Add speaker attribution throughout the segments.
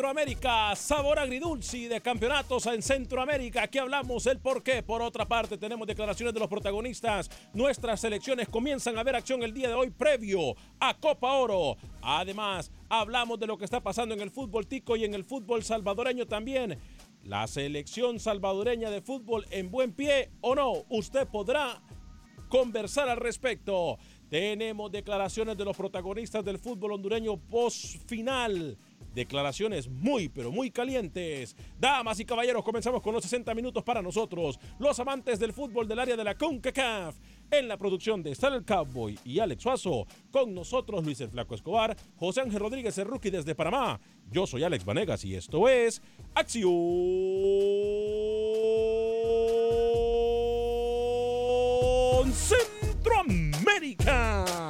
Speaker 1: Centroamérica, sabor agridulce de campeonatos en Centroamérica. Aquí hablamos el por qué. Por otra parte, tenemos declaraciones de los protagonistas. Nuestras selecciones comienzan a ver acción el día de hoy previo a Copa Oro. Además, hablamos de lo que está pasando en el fútbol tico y en el fútbol salvadoreño también. La selección salvadoreña de fútbol en buen pie o no, usted podrá conversar al respecto. Tenemos declaraciones de los protagonistas del fútbol hondureño post final. Declaraciones muy, pero muy calientes. Damas y caballeros, comenzamos con los 60 minutos para nosotros, los amantes del fútbol del área de la CONCACAF. En la producción de Star Cowboy y Alex Suazo, con nosotros Luis el Flaco Escobar, José Ángel Rodríguez el Rookie desde Panamá. Yo soy Alex Vanegas y esto es Acción Centroamérica.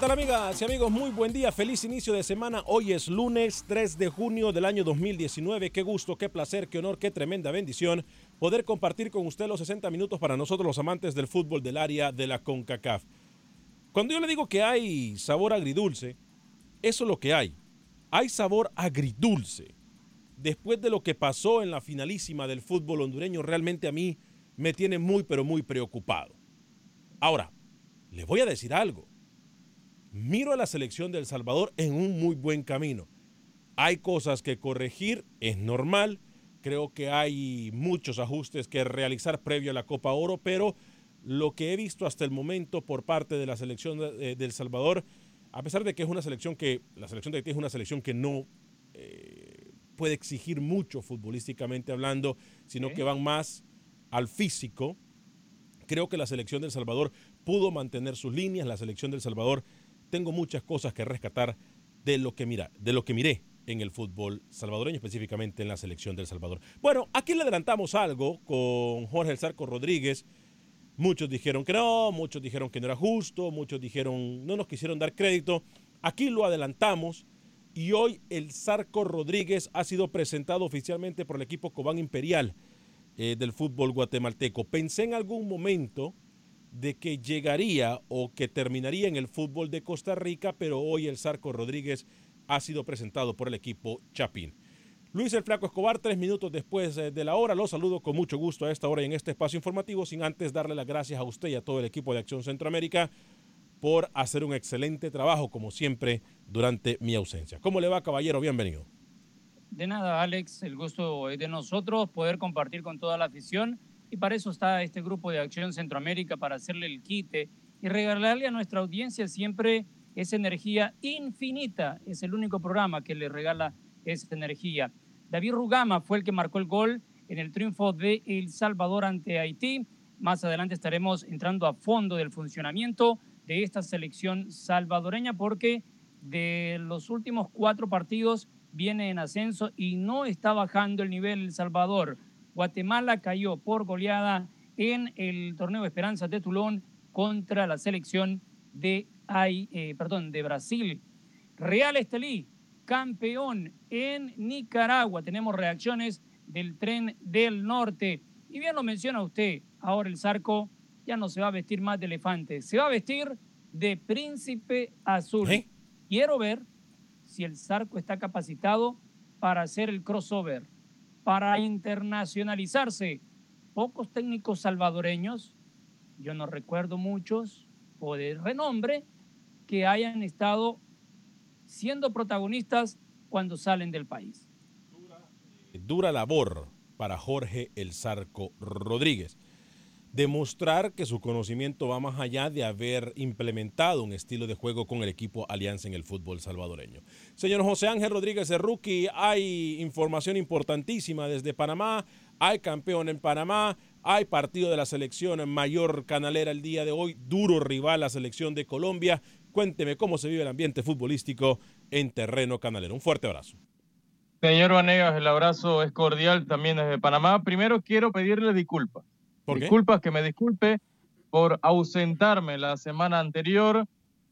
Speaker 1: Tal amigas y amigos? Muy buen día, feliz inicio de semana. Hoy es lunes 3 de junio del año 2019. Qué gusto, qué placer, qué honor, qué tremenda bendición poder compartir con usted los 60 minutos para nosotros los amantes del fútbol del área de la CONCACAF. Cuando yo le digo que hay sabor agridulce, eso es lo que hay. Hay sabor agridulce. Después de lo que pasó en la finalísima del fútbol hondureño, realmente a mí me tiene muy, pero muy preocupado. Ahora, le voy a decir algo miro a la selección de El Salvador en un muy buen camino. Hay cosas que corregir, es normal. Creo que hay muchos ajustes que realizar previo a la Copa Oro, pero lo que he visto hasta el momento por parte de la selección de, de El Salvador, a pesar de que es una selección que, la selección de Haití es una selección que no eh, puede exigir mucho futbolísticamente hablando, sino que van más al físico. Creo que la selección del Salvador pudo mantener sus líneas, la selección del Salvador tengo muchas cosas que rescatar de lo que mira, de lo que miré en el fútbol salvadoreño, específicamente en la selección del Salvador. Bueno, aquí le adelantamos algo con Jorge El Zarco Rodríguez. Muchos dijeron que no, muchos dijeron que no era justo, muchos dijeron no nos quisieron dar crédito. Aquí lo adelantamos y hoy el Zarco Rodríguez ha sido presentado oficialmente por el equipo Cobán Imperial eh, del fútbol guatemalteco. Pensé en algún momento de que llegaría o que terminaría en el fútbol de Costa Rica, pero hoy el Zarco Rodríguez ha sido presentado por el equipo Chapín. Luis el Flaco Escobar, tres minutos después eh, de la hora, lo saludo con mucho gusto a esta hora y en este espacio informativo, sin antes darle las gracias a usted y a todo el equipo de Acción Centroamérica por hacer un excelente trabajo, como siempre, durante mi ausencia. ¿Cómo le va, caballero? Bienvenido.
Speaker 2: De nada, Alex, el gusto es de nosotros poder compartir con toda la afición y para eso está este grupo de Acción Centroamérica, para hacerle el quite y regalarle a nuestra audiencia siempre esa energía infinita. Es el único programa que le regala esa energía. David Rugama fue el que marcó el gol en el triunfo de El Salvador ante Haití. Más adelante estaremos entrando a fondo del funcionamiento de esta selección salvadoreña porque de los últimos cuatro partidos viene en ascenso y no está bajando el nivel El Salvador. Guatemala cayó por goleada en el torneo Esperanza de Tulón contra la selección de, eh, perdón, de Brasil. Real Estelí, campeón en Nicaragua. Tenemos reacciones del tren del norte. Y bien lo menciona usted, ahora el Zarco ya no se va a vestir más de elefante, se va a vestir de príncipe azul. ¿Eh? Quiero ver si el Zarco está capacitado para hacer el crossover para internacionalizarse. Pocos técnicos salvadoreños, yo no recuerdo muchos, o de renombre, que hayan estado siendo protagonistas cuando salen del país.
Speaker 1: Dura labor para Jorge El Zarco Rodríguez demostrar que su conocimiento va más allá de haber implementado un estilo de juego con el equipo Alianza en el fútbol salvadoreño. Señor José Ángel Rodríguez Rookie, hay información importantísima desde Panamá, hay campeón en Panamá, hay partido de la selección mayor canalera el día de hoy, duro rival la selección de Colombia. Cuénteme cómo se vive el ambiente futbolístico en terreno canalero. Un fuerte abrazo.
Speaker 3: Señor Vanegas, el abrazo es cordial también desde Panamá. Primero quiero pedirle disculpas Disculpas que me disculpe por ausentarme la semana anterior.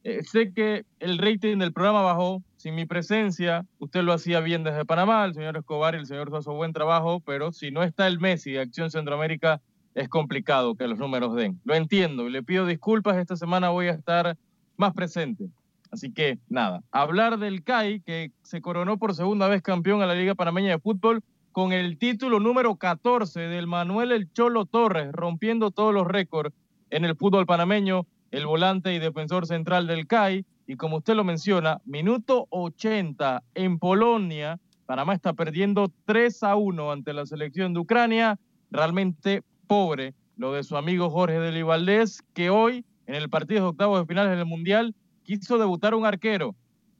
Speaker 3: Eh, sé que el rating del programa bajó sin mi presencia. Usted lo hacía bien desde Panamá, el señor Escobar y el señor Soso, buen trabajo, pero si no está el Messi de Acción Centroamérica, es complicado que los números den. Lo entiendo y le pido disculpas. Esta semana voy a estar más presente. Así que nada, hablar del CAI, que se coronó por segunda vez campeón a la Liga Panameña de Fútbol, con el título número 14 del Manuel El Cholo Torres, rompiendo todos los récords en el fútbol panameño, el volante y defensor central del CAI. Y como usted lo menciona, minuto 80 en Polonia, Panamá está perdiendo 3 a 1 ante la selección de Ucrania. Realmente pobre lo de su amigo Jorge Valdés, que hoy, en el partido de octavos de finales del Mundial, quiso debutar un arquero.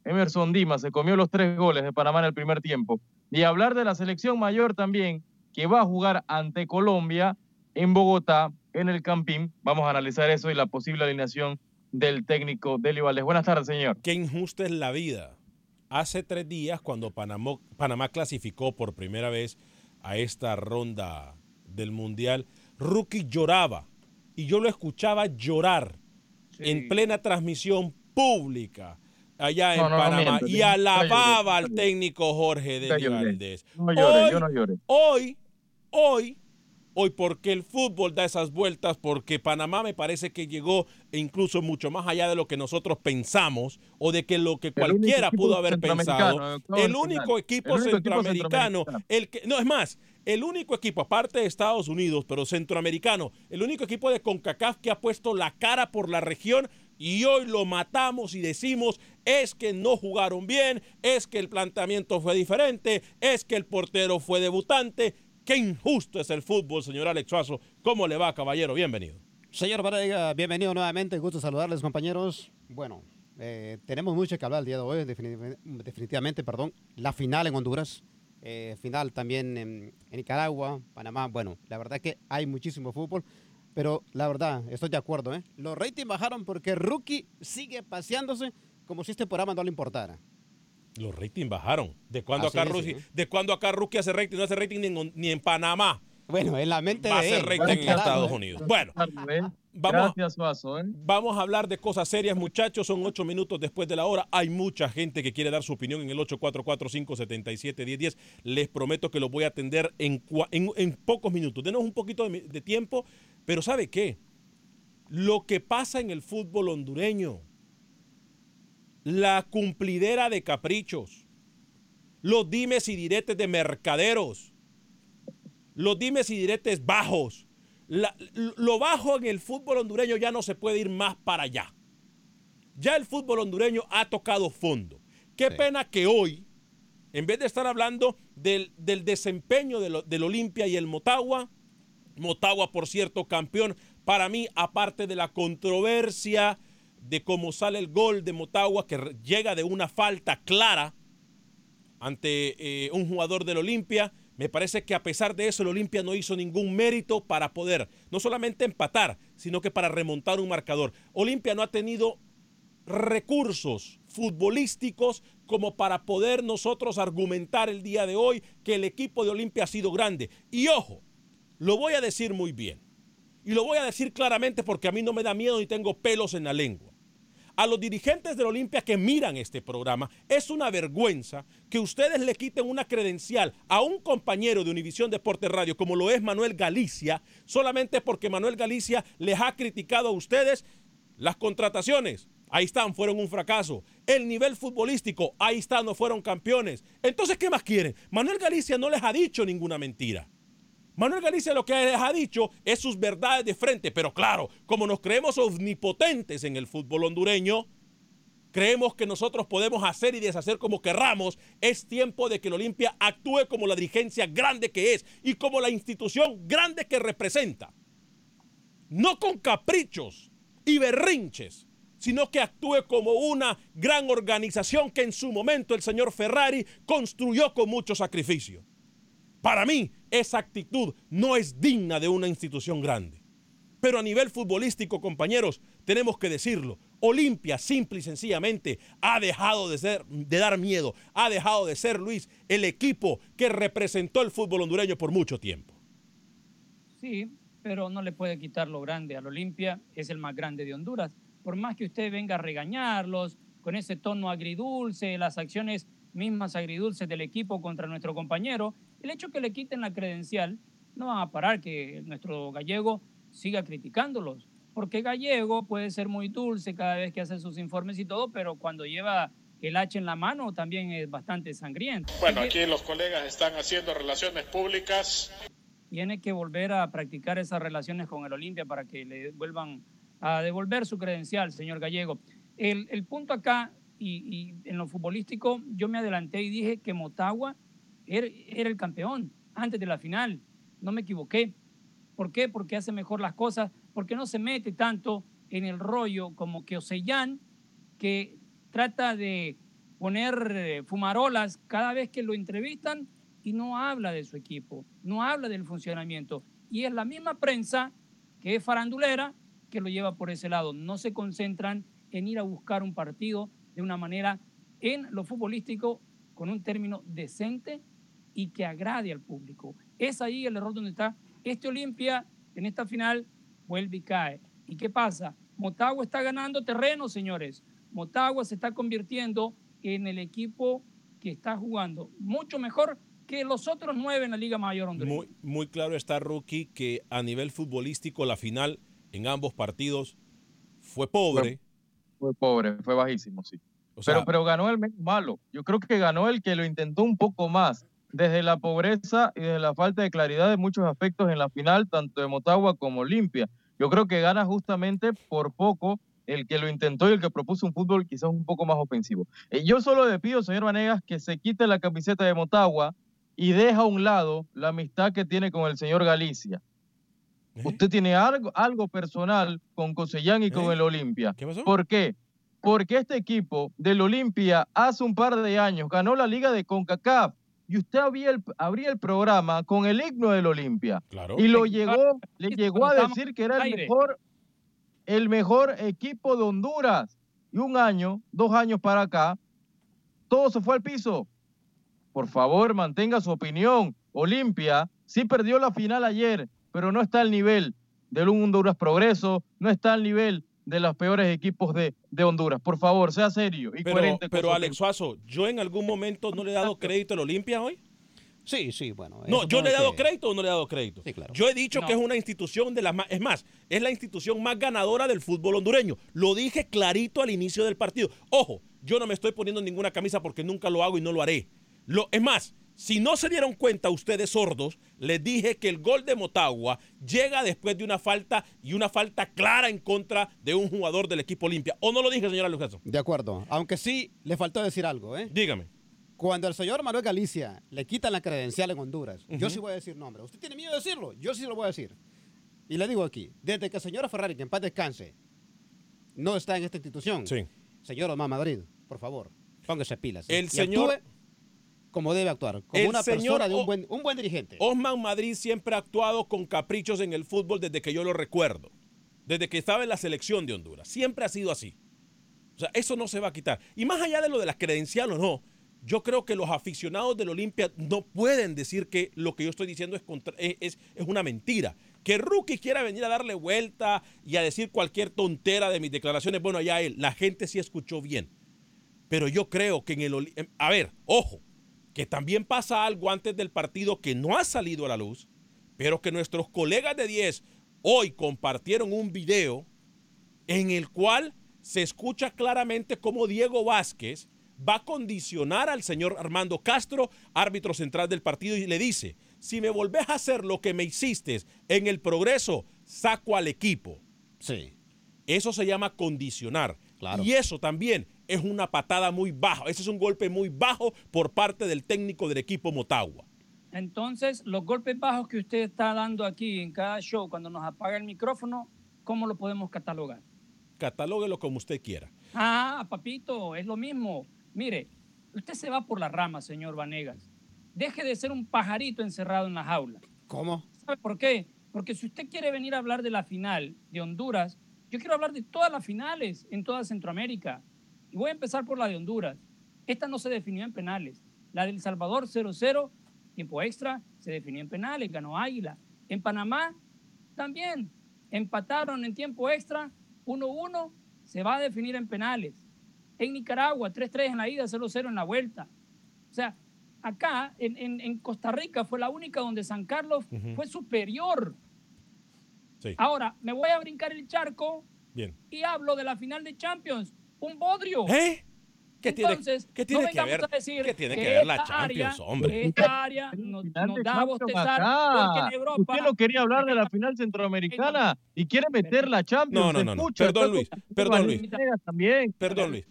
Speaker 3: Emerson Dimas se comió los tres goles de Panamá en el primer tiempo. Y hablar de la selección mayor también, que va a jugar ante Colombia en Bogotá, en el Campín. Vamos a analizar eso y la posible alineación del técnico Deli Valdés. Buenas tardes, señor.
Speaker 1: Qué injusta es la vida. Hace tres días, cuando Panamá, Panamá clasificó por primera vez a esta ronda del Mundial, Rookie lloraba. Y yo lo escuchaba llorar en plena transmisión pública allá en Panamá y alababa al técnico Jorge de Valdés.
Speaker 3: No llore, yo no llore.
Speaker 1: Hoy, hoy, hoy, porque el fútbol da esas vueltas, porque Panamá me parece que llegó incluso mucho más allá de lo que nosotros pensamos o de que lo que cualquiera pudo haber pensado. El único equipo centroamericano, el que, no es más, el único equipo, aparte de Estados Unidos, pero centroamericano, el único equipo de CONCACAF que ha puesto la cara por la región y hoy lo matamos y decimos es que no jugaron bien, es que el planteamiento fue diferente, es que el portero fue debutante. Qué injusto es el fútbol, señor Alex Suazo. ¿Cómo le va, caballero? Bienvenido.
Speaker 4: Señor Varega, bienvenido nuevamente. Gusto saludarles, compañeros. Bueno, eh, tenemos mucho que hablar el día de hoy, definitivamente, perdón. La final en Honduras. eh, final también en, Nicaragua, Panamá. Bueno, la verdad que hay muchísimo fútbol, pero la verdad, estoy de acuerdo. ¿eh? Los ratings bajaron porque Rookie sigue paseándose como si este programa no le importara.
Speaker 1: Los ratings bajaron. ¿De cuándo, acá, Rookie, ¿De cuando acá Rookie hace rating? No hace rating ni en, Panamá.
Speaker 4: Bueno, en la mente
Speaker 1: Va a hacer rating en Estados Unidos. Bueno, vamos, Gracias, vamos a hablar de cosas serias, muchachos. Son ocho minutos después de la hora. Hay mucha gente que quiere dar su opinión en el 844-577-1010. Les prometo que lo voy a atender en, en, pocos minutos. Denos un poquito de, de tiempo, pero ¿sabe qué? Lo que pasa en el fútbol hondureño la cumplidera de caprichos, los dimes y diretes de mercaderos, los dimes y diretes bajos. Lo bajo en el fútbol hondureño ya no se puede ir más para allá. Ya el fútbol hondureño ha tocado fondo. Qué pena que hoy, en vez de estar hablando del, desempeño del Olimpia y el Motagua, Motagua, por cierto, campeón, para mí, aparte de la controversia de cómo sale el gol de Motagua que llega de una falta clara ante eh, un jugador del Olimpia. Me parece que a pesar de eso el Olimpia no hizo ningún mérito para poder no solamente empatar, sino que para remontar un marcador. Olimpia no ha tenido recursos futbolísticos como para poder nosotros argumentar el día de hoy que el equipo de Olimpia ha sido grande. Y ojo, lo voy a decir muy bien. Y lo voy a decir claramente porque a mí no me da miedo ni tengo pelos en la lengua. A los dirigentes del Olimpia que miran este programa, es una vergüenza que ustedes le quiten una credencial a un compañero de Univisión Deporte Radio como lo es Manuel Galicia, solamente porque Manuel Galicia les ha criticado a ustedes las contrataciones. Ahí están, fueron un fracaso. El nivel futbolístico, ahí están, no fueron campeones. Entonces, ¿qué más quieren? Manuel Galicia no les ha dicho ninguna mentira. Manuel Galicia lo que ha dicho es sus verdades de frente, pero claro, como nos creemos omnipotentes en el fútbol hondureño, creemos que nosotros podemos hacer y deshacer como querramos, es tiempo de que el Olimpia actúe como la dirigencia grande que es y como la institución grande que representa. No con caprichos y berrinches, sino que actúe como una gran organización que en su momento el señor Ferrari construyó con mucho sacrificio. Para mí, esa actitud no es digna de una institución grande. Pero a nivel futbolístico, compañeros, tenemos que decirlo. Olimpia, simple y sencillamente, ha dejado de, ser, de dar miedo, ha dejado de ser, Luis, el equipo que representó el fútbol hondureño por mucho tiempo.
Speaker 2: Sí, pero no le puede quitar lo grande al Olimpia, es el más grande de Honduras. Por más que usted venga a regañarlos con ese tono agridulce, las acciones mismas agridulces del equipo contra nuestro compañero, el hecho que le quiten la credencial no va a parar que nuestro gallego siga criticándolos, porque gallego puede ser muy dulce cada vez que hace sus informes y todo, pero cuando lleva el hacha en la mano también es bastante sangriento.
Speaker 5: Bueno, aquí los colegas están haciendo relaciones públicas.
Speaker 2: Tiene que volver a practicar esas relaciones con el Olimpia para que le vuelvan a devolver su credencial, señor Gallego. El, el punto acá, y, y, en lo futbolístico, yo me adelanté y dije que Motagua era, el campeón antes de la final. No me equivoqué. ¿Por qué? Porque hace mejor las cosas, porque no se mete tanto en el rollo como que Osellán, que trata de poner eh, fumarolas cada vez que lo entrevistan y no habla de su equipo, no habla del funcionamiento. Y es la misma prensa que es farandulera que lo lleva por ese lado. No se concentran en ir a buscar un partido de una manera en lo futbolístico con un término decente y que agrade al público. Es ahí el error donde está. Este Olimpia en esta final vuelve y cae. ¿Y qué pasa? Motagua está ganando terreno, señores. Motagua se está convirtiendo en el equipo que está jugando mucho mejor que los otros nueve en la Liga Mayor
Speaker 1: Hondureña. Muy, muy claro está, Rookie, que a nivel futbolístico la final en ambos partidos fue pobre.
Speaker 3: Fue, pobre, fue bajísimo, sí. pero, pero ganó el menos malo. Yo creo que ganó el que lo intentó un poco más desde la pobreza y desde la falta de claridad de muchos aspectos en la final, tanto de Motagua como Olimpia. Yo creo que gana justamente por poco el que lo intentó y el que propuso un fútbol quizás un poco más ofensivo. Eh, yo solo le pido, señor Vanegas, que se quite la camiseta de Motagua y deja a un lado la amistad que tiene con el señor Galicia. ¿Eh? Usted tiene algo, algo personal con Cosellán y con ¿Eh? el Olimpia.
Speaker 1: ¿Qué pasó?
Speaker 3: ¿Por qué? Porque este equipo del Olimpia hace un par de años ganó la liga de CONCACAF y usted abría el, abría el programa con el himno del Olimpia. Y lo llegó, le llegó a decir que era el mejor, el mejor equipo de Honduras. Y un año, dos años para acá, todo se fue al piso. Por favor, mantenga su opinión. Olimpia sí perdió la final ayer, pero no está al nivel del Honduras Progreso, no está al nivel de los peores equipos de, Honduras. Por favor, sea serio y
Speaker 1: pero,
Speaker 3: coherente.
Speaker 1: Pero Alex Suazo, ¿yo en algún momento no le he dado crédito al Olimpia hoy?
Speaker 4: Sí, sí, bueno.
Speaker 1: No, yo le he dado crédito o no le he dado crédito. Sí, claro. Yo he dicho que es una institución de las más, es más, es la institución más ganadora del fútbol hondureño. Lo dije clarito al inicio del partido. Ojo, yo no me estoy poniendo ninguna camisa porque nunca lo hago y no lo haré. Lo, es más, si no se dieron cuenta ustedes sordos, les dije que el gol de Motagua llega después de una falta y una falta clara en contra de un jugador del equipo Olimpia. ¿O no lo dije, señora Lucas?
Speaker 4: De acuerdo. Aunque sí le faltó decir algo, ¿eh?
Speaker 1: Dígame.
Speaker 4: Cuando el señor Manuel Galicia le quitan la credencial en Honduras, yo sí voy a decir nombre. ¿Usted tiene miedo de decirlo? Yo sí lo voy a decir. Y le digo aquí, desde que el señor Ferrari, que en paz descanse, no está en esta institución. Sí. Señor Omar Madrid, por favor, póngase pilas.
Speaker 1: El señor
Speaker 4: como debe actuar, como una persona de un buen, un buen dirigente.
Speaker 1: Osman Madrid siempre ha actuado con caprichos en el fútbol desde que yo lo recuerdo, desde que estaba en la selección de Honduras. Siempre ha sido así. O sea, eso no se va a quitar. Y más allá de lo de las credenciales o no, yo creo que los aficionados del Olimpia no pueden decir que lo que yo estoy diciendo es, es, es, una mentira. Que Rookie quiera venir a darle vuelta y a decir cualquier tontera de mis declaraciones, bueno, allá él, la gente sí escuchó bien. Pero yo creo que en el... A ver, ojo, que también pasa algo antes del partido que no ha salido a la luz, pero que nuestros colegas de 10 hoy compartieron un video en el cual se escucha claramente cómo Diego Vázquez va a condicionar al señor Armando Castro, árbitro central del partido, y le dice, si me volvés a hacer lo que me hiciste en el progreso, saco al equipo.
Speaker 4: Sí.
Speaker 1: Eso se llama condicionar. Y eso también es una patada muy baja. Ese es un golpe muy bajo por parte del técnico del equipo Motagua.
Speaker 2: Entonces, los golpes bajos que usted está dando aquí en cada show, cuando nos apaga el micrófono, ¿cómo lo podemos catalogar?
Speaker 1: Catalóguelo como usted quiera.
Speaker 2: Ah, papito, es lo mismo. Mire, usted se va por la rama, señor Vanegas. Deje de ser un pajarito encerrado en la jaula.
Speaker 4: ¿Cómo?
Speaker 2: ¿Sabe por qué? Porque si usted quiere venir a hablar de la final de Honduras, yo quiero hablar de todas las finales en toda Centroamérica. Y voy a empezar por la de Honduras. Esta no se definió en penales. La del Salvador 0-0, tiempo extra, se definió en penales, ganó Águila. En Panamá también empataron en tiempo extra, 1-1, se va a definir en penales. En Nicaragua, 3-3 en la ida, 0-0 en la vuelta. O sea, acá en, Costa Rica fue la única donde San Carlos fue superior Ahora, me voy a brincar el charco
Speaker 1: Bien.
Speaker 2: y hablo de la final de Champions. Un bodrio.
Speaker 1: ¿Eh? ¿Qué
Speaker 2: Entonces,
Speaker 1: tiene, ¿qué tiene que ver? ¿Qué tiene que, ver la Champions, hombre? Esta
Speaker 2: área nos, da a bostezar porque en Europa...
Speaker 3: Usted no quería hablar de la final centroamericana y quiere meter la Champions.
Speaker 1: No, no, no. Perdón, Luis. Perdón, Luis.
Speaker 3: También.
Speaker 1: Perdón, Luis.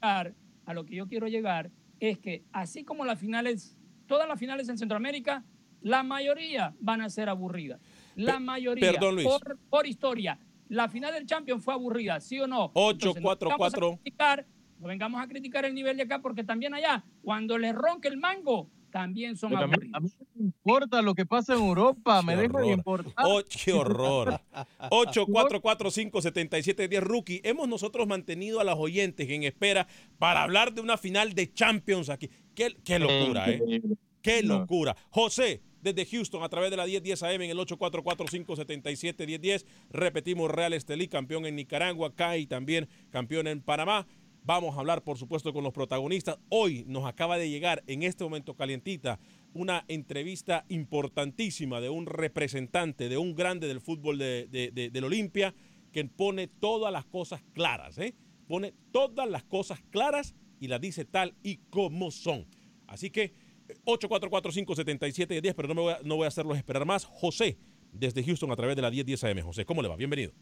Speaker 2: A lo que yo quiero llegar es que así como las finales, todas las finales en Centroamérica, la mayoría van a ser aburridas. La mayoría.
Speaker 1: Perdón, Luis.
Speaker 2: Por, historia. La final del Champions fue aburrida, ¿sí o no?
Speaker 1: 8-4-4.
Speaker 2: No vengamos a criticar el nivel de acá porque también allá, cuando les ronque el mango, también son aburridos.
Speaker 3: A mí, no me importa lo que pasa en Europa, me deja de importar.
Speaker 1: Oh, ¡Qué horror! 8-4-4-5-77-10 Rookie. Hemos nosotros mantenido a las oyentes en espera para hablar de una final de Champions aquí. Qué, qué locura, ¿eh? ¡Qué locura! José, desde Houston a través de la 1010 AM en el 844-577-1010. Repetimos, Real Estelí, campeón en Nicaragua, y también campeón en Panamá. Vamos a hablar, por supuesto, con los protagonistas. Hoy nos acaba de llegar, en este momento calientita, una entrevista importantísima de un representante, de un grande del fútbol de, del Olimpia, que pone todas las cosas claras, ¿eh? Pone todas las cosas claras y las dice tal y como son. Así que 844-577-10, pero no, me voy a, no voy a hacerlos esperar más. José, desde Houston a través de la 1010 AM. José, ¿cómo le va? Bienvenido.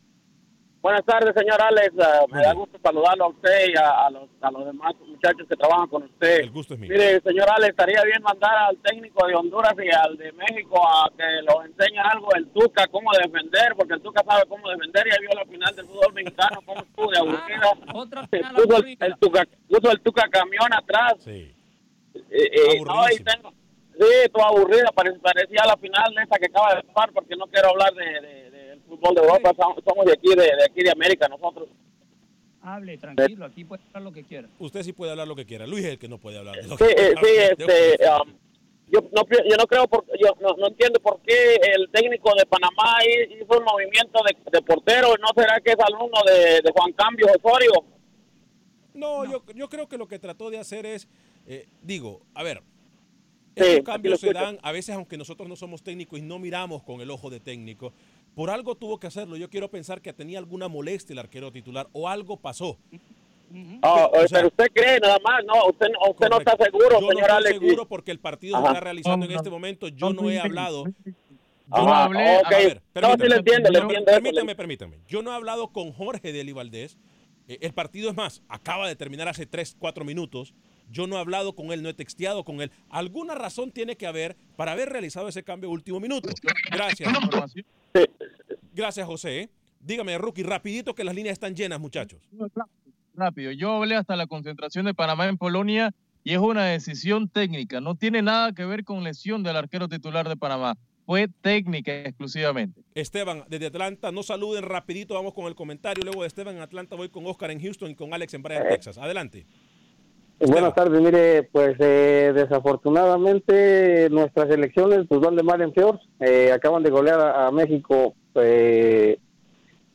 Speaker 6: Buenas tardes, señor Alex. Uh, me da gusto saludarlo a usted y a, a, los, a, los, demás muchachos que trabajan con usted.
Speaker 1: El gusto es mío.
Speaker 6: Mire, señor Alex, estaría bien mandar al técnico de Honduras y al de México a que los enseñe algo el Tuca, cómo defender, porque el Tuca sabe cómo defender y ahí vio la final del fútbol mexicano, cómo estuvo de ah, puso, el, el, Tuca, puso el Tuca camión atrás.
Speaker 1: Sí.
Speaker 6: Eh, eh, no, y tengo, Sí, toda aburrida, parecía la final de esa que acaba de pasar, porque no quiero hablar del de, de, fútbol de Europa, somos de aquí, de, de aquí de América nosotros.
Speaker 2: Hable, tranquilo, aquí puede hablar lo que quiera.
Speaker 1: Usted sí puede hablar lo que quiera. Luis es el que no puede hablar. De lo
Speaker 6: sí,
Speaker 1: que
Speaker 6: sí, este, um, yo, no, yo no creo, por, yo no, no, entiendo por qué el técnico de Panamá hizo un movimiento de, de portero. ¿No será que es alumno de, de Juan Cambio Osorio?
Speaker 1: No, no, Yo, yo creo que lo que trató de hacer es, eh, digo, a ver, estos sí, cambios se dan a veces, aunque nosotros no somos técnicos y no miramos con el ojo de técnico, por algo tuvo que hacerlo. Yo quiero pensar que tenía alguna molestia el arquero titular o algo pasó.
Speaker 6: Oh, o sea, pero usted cree nada más, no, usted, usted no está seguro,
Speaker 1: yo
Speaker 6: señor
Speaker 1: no
Speaker 6: Alex.
Speaker 1: estoy seguro porque el partido Ajá. se está realizando en este momento. Yo no he hablado. Yo
Speaker 6: Ajá, no hablé. Okay. A ver,
Speaker 1: permítame,
Speaker 6: no, sí le entiendo, le entiendo
Speaker 1: permítame, permítame. Yo no he hablado con Jorge Deli Valdés. Eh, el partido es más, acaba de terminar hace 3, 4 minutos. Yo no he hablado con él, no he texteado con él. Alguna razón tiene que haber para haber realizado ese cambio último minuto. Gracias. Gracias, José. Dígame, Rookie, rapidito que las líneas están llenas, muchachos.
Speaker 3: Rápido. Yo hablé hasta la concentración de Panamá en Polonia y es una decisión técnica. No tiene nada que ver con lesión del arquero titular de Panamá. Fue técnica exclusivamente.
Speaker 1: Esteban, desde Atlanta, no saluden rapidito, vamos con el comentario. Luego de Esteban en Atlanta voy con Oscar en Houston y con Alex en Bryan, Texas. Adelante.
Speaker 7: Buenas tardes, mire, pues eh, desafortunadamente nuestras elecciones pues van de mal en peor. Eh, acaban de golear a, a México, eh,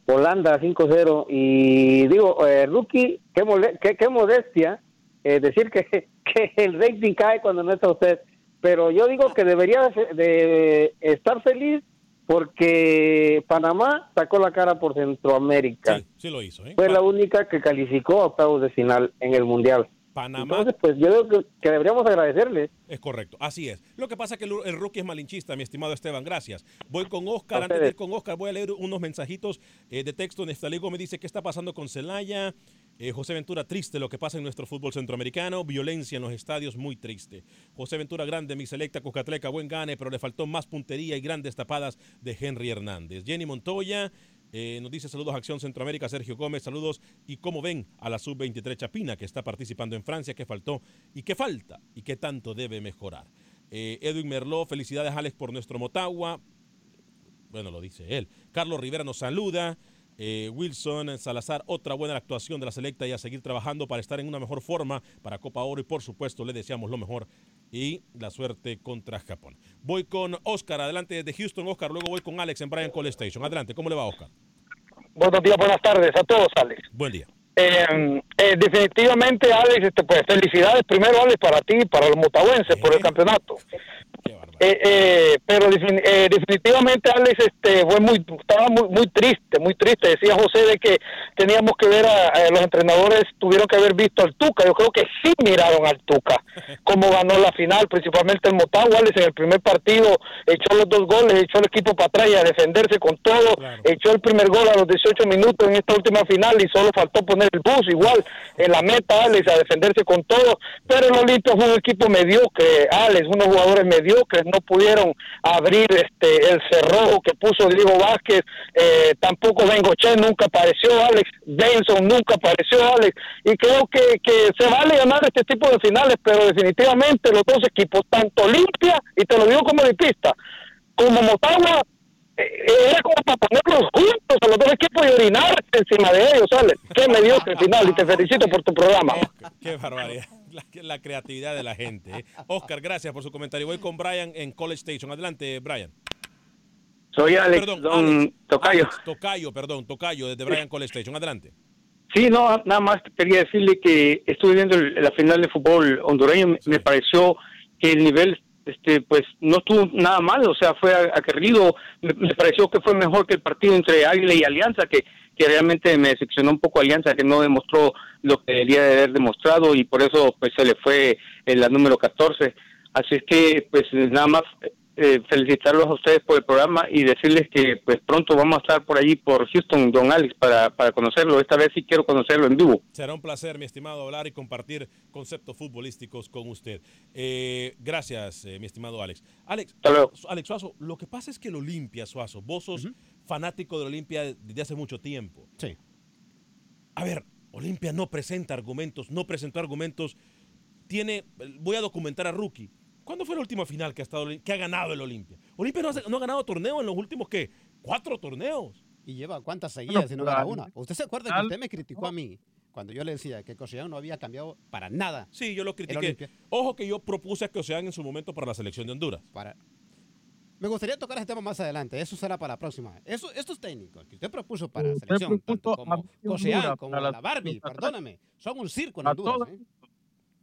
Speaker 7: Holanda 5-0 y digo, eh, Rookie, qué, mole qué, qué modestia decir que, que el rating cae cuando no está usted, pero yo digo que debería de, estar feliz porque Panamá sacó la cara por Centroamérica.
Speaker 1: Sí, sí lo hizo. ¿eh?
Speaker 7: Fue la única que calificó a octavos de final en el Mundial.
Speaker 1: Panamá.
Speaker 7: Entonces, pues yo creo que, deberíamos agradecerle.
Speaker 1: Es correcto, así es. Lo que pasa es que el, el, rookie es malinchista, mi estimado Esteban, gracias. Voy con Oscar, antes de ir con Oscar voy a leer unos mensajitos eh, de texto. Nestaligo me dice qué está pasando con Celaya. Eh, José Ventura, triste lo que pasa en nuestro fútbol centroamericano. Violencia en los estadios, muy triste. José Ventura, grande, mi selecta, Cuscatleca, buen gane, pero le faltó más puntería y grandes tapadas de Henry Hernández. Jenny Montoya, eh, nos dice saludos Acción Centroamérica, Sergio Gómez, saludos. Y cómo ven a la sub-23 Chapina que está participando en Francia, qué faltó y qué falta y qué tanto debe mejorar. Eh, Edwin Merló, felicidades Alex por nuestro Motagua. Bueno, lo dice él. Carlos Rivera nos saluda. Eh, Wilson Salazar, otra buena actuación de la selecta y a seguir trabajando para estar en una mejor forma para Copa Oro y por supuesto le deseamos lo mejor y la suerte contra Japón. Voy con Oscar, adelante desde Houston, Oscar, luego voy con Alex en Bryan Call Station. Adelante, ¿cómo le va Oscar?
Speaker 8: Buenos días, buenas tardes a todos, Alex.
Speaker 1: Buen día.
Speaker 8: Eh, eh, definitivamente, Alex, este, pues felicidades primero, Alex, para ti y para los mutahuenses por el campeonato. Eh, eh, pero eh, definitivamente Alex este fue muy estaba muy muy triste muy triste. Decía José de que teníamos que ver a, a, los entrenadores tuvieron que haber visto al Tuca. Yo creo que sí miraron al Tuca cómo ganó la final principalmente el Motagua Alex en el primer partido echó los dos goles echó el equipo para atrás y a defenderse con todo. Claro. echó el primer gol a los 18 minutos en esta última final y solo faltó poner el bus igual en la meta Alex a defenderse con todo. Pero el Olimpia fue un equipo mediocre Alex unos jugadores mediocres no pudieron abrir este el cerrojo que puso Diego Vázquez, eh, tampoco Bengoche nunca apareció, Alex Benson nunca apareció, Alex, y creo que, que se vale ganar este tipo de finales, pero definitivamente los dos equipos, tanto Olimpia, y te lo digo como pista como Motagua, era como para ponerlos juntos a los dos equipos y orinar encima de ellos, Alex. Qué mediocre final, y te felicito por tu programa.
Speaker 1: Qué barbaridad la, la, creatividad de la gente. ¿eh? Oscar, gracias por su comentario. Voy con Brian en College Station. Adelante, Brian.
Speaker 9: Soy Alex,
Speaker 1: perdón,
Speaker 9: don
Speaker 1: Alex,
Speaker 9: Tocayo.
Speaker 1: Alex, tocayo, perdón, Tocayo, desde Brian College Station. Adelante.
Speaker 9: Sí, no, nada más quería decirle que estuve viendo la final de fútbol hondureño. Sí. Me pareció que el nivel este pues no estuvo nada mal, o sea, fue aguerrido, me, me, pareció que fue mejor que el partido entre Águila y Alianza, que, que realmente me decepcionó un poco Alianza, que no demostró lo que debería de haber demostrado y por eso pues se le fue en la número 14. Así es que pues nada más eh, felicitarlos a ustedes por el programa y decirles que pues pronto vamos a estar por allí por Houston, don Alex, para, para conocerlo. Esta vez sí quiero conocerlo en vivo.
Speaker 1: Será un placer, mi estimado, hablar y compartir conceptos futbolísticos con usted. Eh, gracias, eh, mi estimado Alex. Alex, Alex Suazo, lo que pasa es que el Olimpia, Suazo, vos sos uh -huh. fanático del Olimpia desde hace mucho tiempo.
Speaker 4: Sí.
Speaker 1: A ver, Olimpia no presenta argumentos, no presentó argumentos. Tiene, voy a documentar a Rookie ¿Cuándo fue la última final que ha, estado, que ha ganado el Olimpia? Olimpia no ha, no ha ganado torneo en los últimos, ¿qué? Cuatro torneos.
Speaker 4: ¿Y lleva cuántas seguidas y no gana una? ¿Usted se acuerda que usted me criticó a mí cuando yo le decía que Coseán no había cambiado para nada?
Speaker 1: Sí, yo lo critiqué. Ojo que yo propuse a Coseán en su momento para la selección de Honduras.
Speaker 4: Para... Me gustaría tocar ese tema más adelante. Eso será para la próxima. Eso, estos técnicos que usted propuso para la selección, tanto como Coseán, como la, Barbie, perdóname, son un circo en Honduras. ¿eh?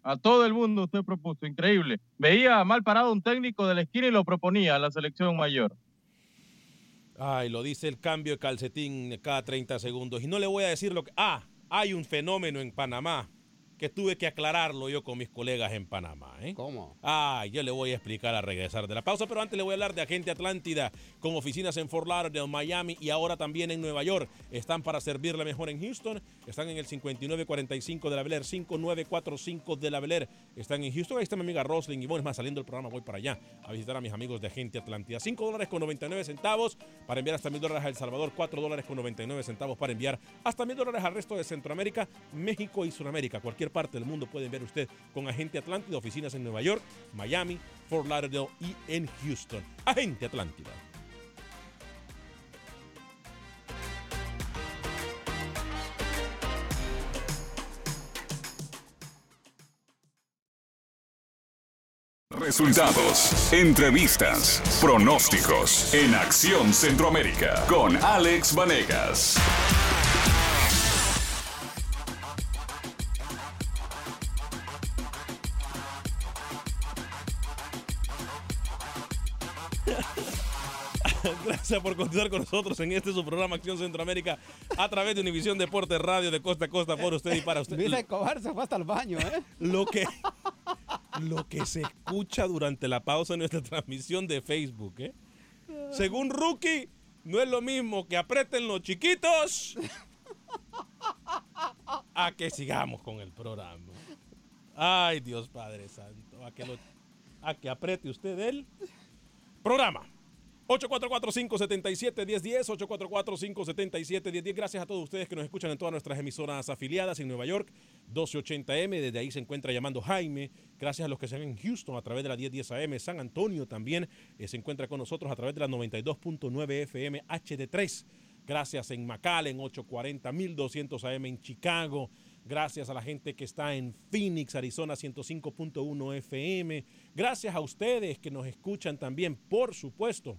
Speaker 3: A todo el mundo usted propuso, increíble. Veía mal parado un técnico de la esquina y lo proponía a la selección mayor.
Speaker 1: Ay, lo dice el cambio de calcetín cada 30 segundos. Y no le voy a decir lo que... Ah, hay un fenómeno en Panamá que tuve que aclararlo yo con mis colegas en Panamá. ¿eh?
Speaker 4: ¿Cómo?
Speaker 1: Ah, yo le voy a explicar a regresar de la pausa, pero antes le voy a hablar de Agente Atlántida con oficinas en Fort Lauderdale, Miami y ahora también en Nueva York. Están para servirle mejor en Houston. Están en el 5945 de la Bel 5945 de la Bel Están en Houston. Ahí está mi amiga Roslyn y bueno, es más, saliendo el programa voy para allá a visitar a mis amigos de Agente Atlántida. 5 dólares con 99 centavos para enviar hasta mil dólares a El Salvador. 4 dólares con 99 centavos para enviar hasta mil dólares al resto de Centroamérica, México y Sudamérica. Cualquier parte del mundo pueden ver usted con Agente Atlántida, oficinas en Nueva York, Miami, Fort Lauderdale y en Houston. Agente Atlántida.
Speaker 10: Resultados, entrevistas, pronósticos en Acción Centroamérica con Alex Vanegas.
Speaker 1: Gracias por continuar con nosotros en este su programa Acción Centroamérica a través de Univisión Deporte Radio de costa a costa por usted y para usted.
Speaker 4: Mira, Escobar se fue hasta el baño, ¿eh?
Speaker 1: Lo que, lo que se escucha durante la pausa en nuestra transmisión de Facebook, ¿eh? Según Rookie, no es lo mismo que aprieten los chiquitos a que sigamos con el programa. Ay, Dios Padre Santo, a que, lo, a que apriete usted el programa. 844-577-1010, 844-577-1010. Gracias a todos ustedes que nos escuchan en todas nuestras emisoras afiliadas en Nueva York, 1280M, desde ahí se encuentra llamando Jaime. Gracias a los que están en Houston a través de la 1010 AM, San Antonio también eh, se encuentra con nosotros a través de la 92.9 FM HD3. Gracias en McAllen, 840, 1200 AM en Chicago. Gracias a la gente que está en Phoenix, Arizona 105.1 FM. Gracias a ustedes que nos escuchan también, por supuesto,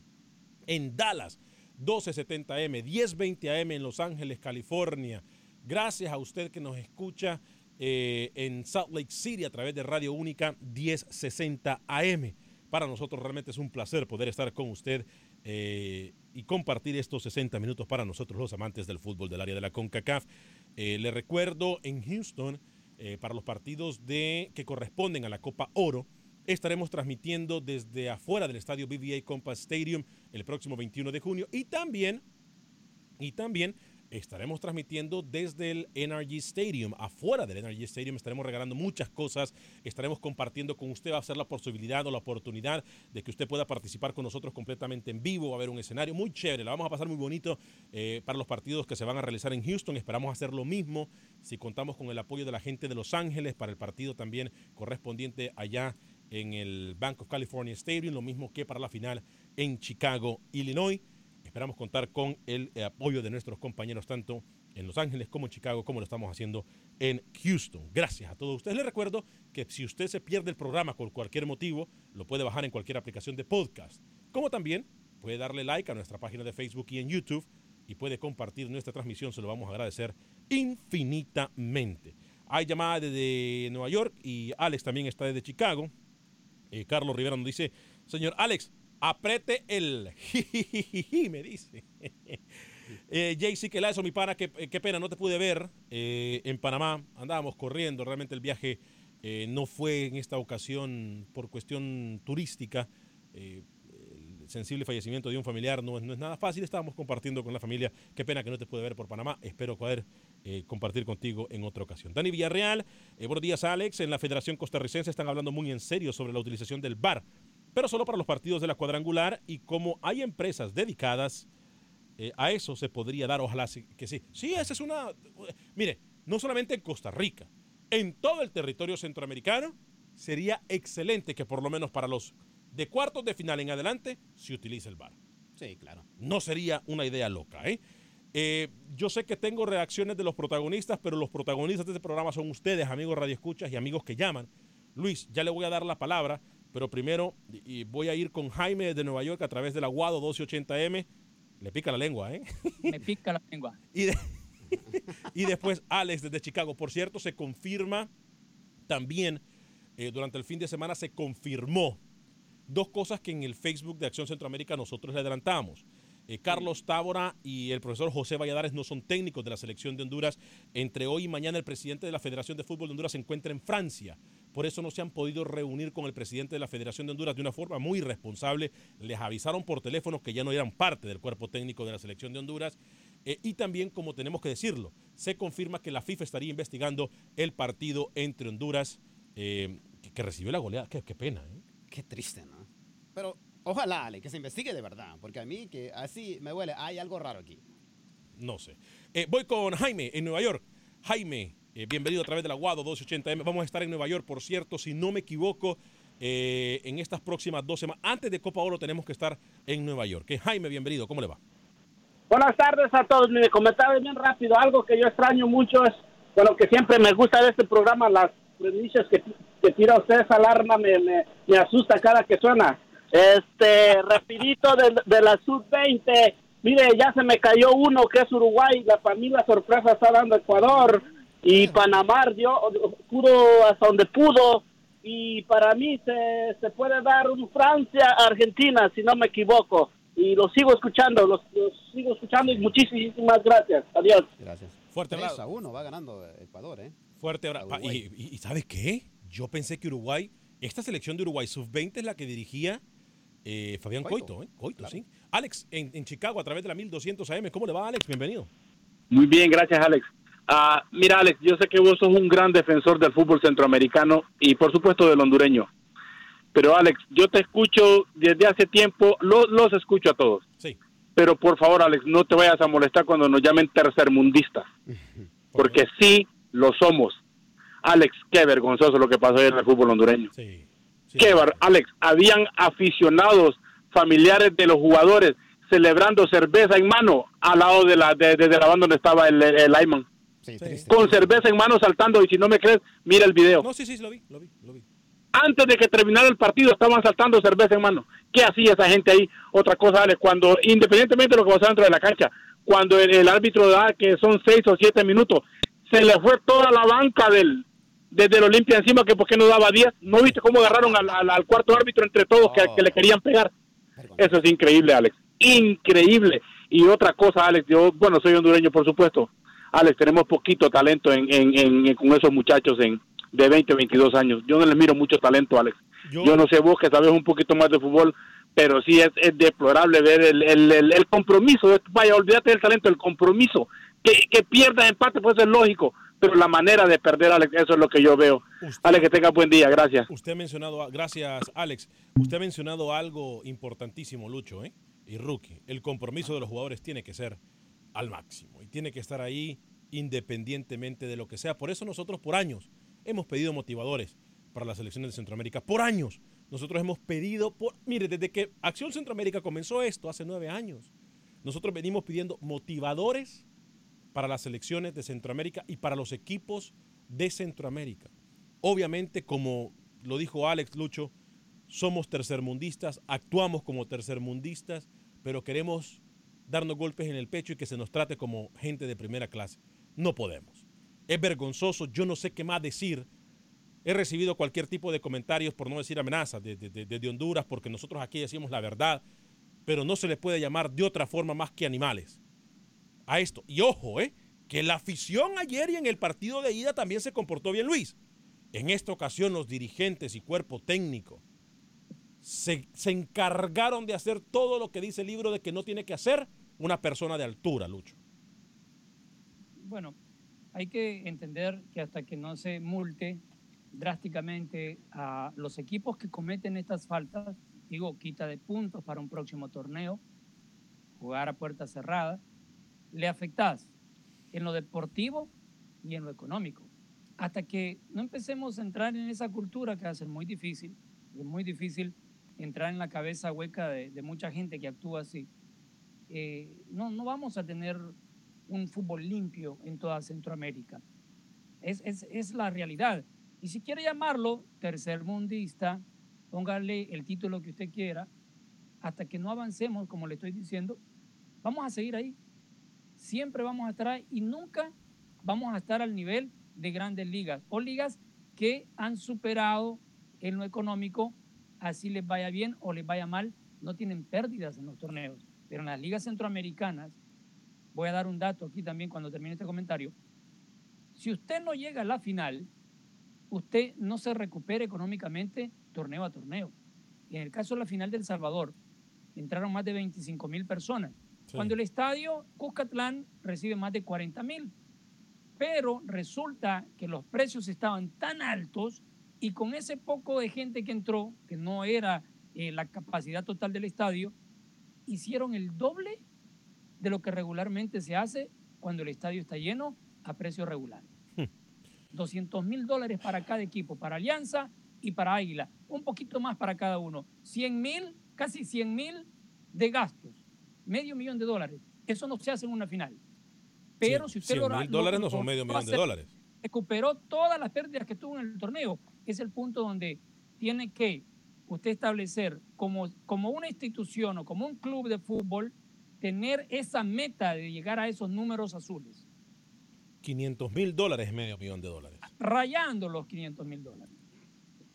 Speaker 1: en Dallas, 1270M, 1020AM en Los Ángeles, California. Gracias a usted que nos escucha eh, en Salt Lake City a través de Radio Única 1060 AM. Para nosotros realmente es un placer poder estar con usted eh, y compartir estos 60 minutos para nosotros los amantes del fútbol del área de la CONCACAF. Eh, le recuerdo en Houston, para los partidos de, que corresponden a la Copa Oro, estaremos transmitiendo desde afuera del estadio BBA Compass Stadium el próximo 21 de junio. Y también, y también estaremos transmitiendo desde el NRG Stadium. Afuera del NRG Stadium. Estaremos regalando muchas cosas, estaremos compartiendo con usted, va a ser la posibilidad o la oportunidad de que usted pueda participar con nosotros completamente en vivo, va a haber un escenario muy chévere, la vamos a pasar muy bonito eh, para los partidos que se van a realizar en Houston, esperamos hacer lo mismo si contamos con el apoyo de la gente de Los Ángeles para el partido también correspondiente allá en el Bank of California Stadium, lo mismo que para la final en Chicago, Illinois. Esperamos contar con el eh, apoyo de nuestros compañeros tanto en Los Ángeles como en Chicago, como lo estamos haciendo en Houston. Gracias a todos ustedes. Les recuerdo que si usted se pierde el programa por cualquier motivo, lo puede bajar en cualquier aplicación de podcast. Como también puede darle like a nuestra página de Facebook y en YouTube y puede compartir nuestra transmisión. Se lo vamos a agradecer infinitamente. Hay llamada desde Nueva York y Alex también está desde Chicago. Eh, Carlos Rivera nos dice, señor Alex, aprete el me dice. eh, JC eso mi pana, qué, qué, pena, no te pude ver eh, en Panamá. Andábamos corriendo, realmente el viaje eh, no fue en esta ocasión por cuestión turística. Sensible fallecimiento de un familiar no, es nada fácil. Estábamos compartiendo con la familia. Qué pena que no te pude ver por Panamá. Espero poder eh, compartir contigo en otra ocasión. Dani Villarreal, eh, buenos días Alex. En la Federación Costarricense están hablando muy en serio sobre la utilización del VAR, pero solo para los partidos de la cuadrangular y como hay empresas dedicadas eh, a eso se podría dar, ojalá que sí. Sí, esa es una... Mire, no solamente en Costa Rica, en todo el territorio centroamericano sería excelente que por lo menos para los de cuartos de final en adelante se utilice el VAR.
Speaker 4: Sí, claro.
Speaker 1: No sería una idea loca, ¿eh? Eh, yo sé que tengo reacciones de los protagonistas, pero los protagonistas de este programa son ustedes, amigos radioescuchas y amigos que llaman. Luis, ya le voy a dar la palabra, pero primero y voy a ir con Jaime de Nueva York a través del Aguado 1280M. Le pica la lengua, ¿eh?
Speaker 2: Me pica la lengua.
Speaker 1: y, y después Alex desde Chicago. Por cierto, se confirma también, eh, durante el fin de semana se confirmó dos cosas que en el Facebook de Acción Centroamérica nosotros le adelantamos. Eh, Carlos Tábora y el profesor José Valladares no son técnicos de la selección de Honduras. Entre hoy y mañana el presidente de la Federación de Fútbol de Honduras se encuentra en Francia. Por eso no se han podido reunir con el presidente de la Federación de Honduras de una forma muy responsable. Les avisaron por teléfono que ya no eran parte del cuerpo técnico de la selección de Honduras. Eh, y también, como tenemos que decirlo, se confirma que la FIFA estaría investigando el partido entre Honduras eh, que, recibió la goleada. Qué, qué pena, ¿eh?
Speaker 4: Qué triste, ¿no? Pero Ojalá, Ale, que se investigue de verdad, porque a mí que así me huele, hay algo raro aquí.
Speaker 1: No sé. Eh, voy con Jaime en Nueva York. Jaime, eh, bienvenido a través de la Guado 280M. Vamos a estar en Nueva York, por cierto, si no me equivoco, eh, en estas próximas dos semanas. Antes de Copa Oro tenemos que estar en Nueva York. Jaime, bienvenido, ¿cómo le va?
Speaker 11: Buenas tardes a todos. Me comentaba bien rápido. Algo que yo extraño mucho es, bueno, que siempre me gusta de este programa, las premisas que, que tira usted esa alarma me, me, me asusta cada que suena. Este, rapidito de, de la sub-20, mire, ya se me cayó uno que es Uruguay, la familia sorpresa está dando Ecuador y Panamá dio, pudo hasta donde pudo y para mí se, se puede dar un Francia-Argentina, si no me equivoco. Y lo sigo escuchando, los, sigo escuchando y muchísimas gracias. Adiós.
Speaker 4: Gracias.
Speaker 1: Fuerte abrazo.
Speaker 4: a uno va ganando Ecuador, ¿eh?
Speaker 1: Fuerte abrazo. Y, y, ¿sabes qué? Yo pensé que Uruguay, esta selección de Uruguay sub-20 es la que dirigía eh, Fabián Coito, ¿eh? Coito, sí. Alex, en, Chicago, a través de la 1200 AM. ¿Cómo le va, Alex? Bienvenido.
Speaker 12: Muy bien, gracias, Alex. Ah, mira, Alex, yo sé que vos sos un gran defensor del fútbol centroamericano y, por supuesto, del hondureño. Pero, Alex, yo te escucho desde hace tiempo, los escucho a todos.
Speaker 1: Sí.
Speaker 12: Pero, por favor, Alex, no te vayas a molestar cuando nos llamen tercermundistas. porque sí lo somos. Alex, qué vergonzoso lo que pasó en el fútbol hondureño.
Speaker 1: Sí.
Speaker 12: Que, Alex, habían aficionados familiares de los jugadores celebrando cerveza en mano al lado de la de, la banda donde estaba el, el Ayman. Con cerveza en mano saltando y si no me crees, mira el video.
Speaker 1: No, sí, sí, lo vi, lo vi, lo vi.
Speaker 12: Antes de que terminara el partido estaban saltando cerveza en mano. ¿Qué hacía esa gente ahí? Otra cosa, Alex, cuando, independientemente de lo que pasaba dentro de la cancha, cuando el, árbitro da que son seis o siete minutos, se le fue toda la banca del, desde el Olimpia encima que por qué no daba 10. ¿No viste cómo agarraron al, cuarto árbitro entre todos que, le querían pegar? Eso es increíble, Alex. Increíble. Y otra cosa, Alex, yo, bueno, soy hondureño, por supuesto. Alex, tenemos poquito talento en, en, con esos muchachos en, de 20, 22 años. Yo no les miro mucho talento, Alex. Yo, no sé vos que sabes un poquito más de fútbol, pero sí es, deplorable ver el, el, el, compromiso. Vaya, olvídate del talento, el compromiso. Que, que pierda empate, pues es lógico pero la manera de perder, Alex, eso es lo que yo veo. Alex, que tenga buen día, gracias.
Speaker 1: Usted ha mencionado, gracias, Alex. Usted ha mencionado algo importantísimo, Lucho, ¿eh? Y Rookie. El compromiso de los jugadores tiene que ser al máximo y tiene que estar ahí independientemente de lo que sea. Por eso nosotros por años hemos pedido motivadores para las selecciones de Centroamérica. Por años nosotros hemos pedido, por, mire, desde que Acción Centroamérica comenzó esto hace nueve años, nosotros venimos pidiendo motivadores para las selecciones de Centroamérica y para los equipos de Centroamérica. Obviamente, como lo dijo Alex Lucho, somos tercermundistas, actuamos como tercermundistas, pero queremos darnos golpes en el pecho y que se nos trate como gente de primera clase. No podemos. Es vergonzoso, yo no sé qué más decir. He recibido cualquier tipo de comentarios, por no decir amenazas, desde de, Honduras, porque nosotros aquí decimos la verdad, pero no se les puede llamar de otra forma más que animales a esto. Y ojo, ¿eh? que la afición ayer y en el partido de ida también se comportó bien, Luis. En esta ocasión los dirigentes y cuerpo técnico se, se, encargaron de hacer todo lo que dice el libro de que no tiene que hacer una persona de altura, Lucho.
Speaker 2: Bueno, hay que entender que hasta que no se multe drásticamente a los equipos que cometen estas faltas, digo, quita de puntos para un próximo torneo, jugar a puerta cerrada, le afectas en lo deportivo y en lo económico. hasta que no empecemos a entrar en esa cultura que va a ser muy difícil, es muy difícil entrar en la cabeza hueca de, mucha gente que actúa así, eh, no, no vamos a tener un fútbol limpio en toda Centroamérica. Es, es, es la realidad. Y si quiere llamarlo tercer mundista, póngale el título que usted quiera, hasta que no avancemos, como le estoy diciendo, vamos a seguir ahí. Siempre vamos a estar y nunca vamos a estar al nivel de grandes ligas o ligas que han superado en lo económico, así les vaya bien o les vaya mal, no tienen pérdidas en los torneos. Pero en las ligas centroamericanas, voy a dar un dato aquí también cuando termine este comentario, si usted no llega a la final, usted no se recupera económicamente torneo a torneo. Y en el caso de la final del Salvador, entraron más de 25 mil personas. Cuando el estadio Cuscatlán recibe más de 40 mil. Pero resulta que los precios estaban tan altos y con ese poco de gente que entró, que no era eh, la capacidad total del estadio, hicieron el doble de lo que regularmente se hace cuando el estadio está lleno a precio regular. 200 mil dólares para cada equipo, para Alianza y para Águila, un poquito más para cada uno. 100 mil, casi 100 mil de gastos, medio millón de dólares. Eso no se hace en una final. Pero si usted
Speaker 1: 100 mil dólares no son medio millón de dólares.
Speaker 2: Recuperó todas las pérdidas que tuvo en el torneo. Es el punto donde tiene que usted establecer como, como una institución o como un club de fútbol, tener esa meta de llegar a esos números azules.
Speaker 1: 500 mil dólares, medio millón de dólares.
Speaker 2: Rayando los 500 mil dólares.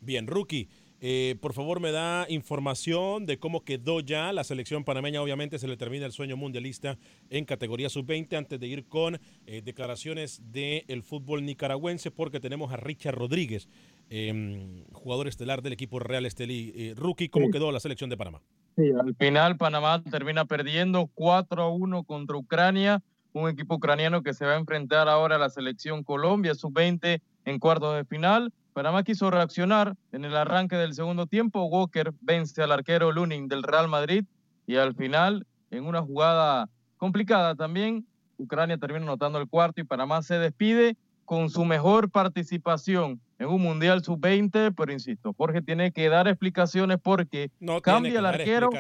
Speaker 1: Bien, Rookie, eh, por favor me da información de cómo quedó ya la selección panameña. Obviamente se le termina el sueño mundialista en categoría sub-20 antes de ir con eh, declaraciones del fútbol nicaragüense porque tenemos a Richard Rodríguez, em, jugador estelar del equipo Real Estelí. Eh, rookie, ¿cómo quedó la selección de Panamá?
Speaker 3: Sí, al final Panamá termina perdiendo 4 a 1 contra Ucrania, un equipo ucraniano que se va a enfrentar ahora a la selección Colombia sub-20 en cuartos de final. Panamá quiso reaccionar en el arranque del segundo tiempo. Walker vence al arquero Lunin del Real Madrid y al final, en una jugada complicada también, Ucrania termina anotando el cuarto y Panamá se despide con su mejor participación en un Mundial Sub-20, pero insisto, Jorge tiene que dar explicaciones porque cambia el arquero,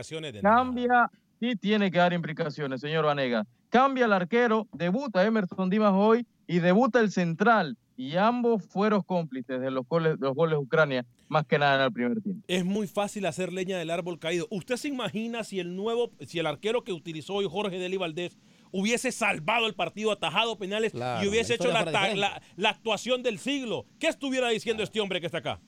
Speaker 3: cambia y tiene que dar implicaciones, señor Vanega. Cambia el arquero, debuta Emerson Dimas hoy y debuta el central y ambos fueron cómplices de los goles, los goles de Ucrania, más que nada en el primer tiempo.
Speaker 1: Es muy fácil hacer leña del árbol caído. ¿Usted se imagina si el nuevo, si el arquero que utilizó hoy Jorge Deli Valdés hubiese salvado el partido, atajado penales y hubiese hecho la, actuación del siglo? ¿Qué estuviera diciendo este hombre que está acá?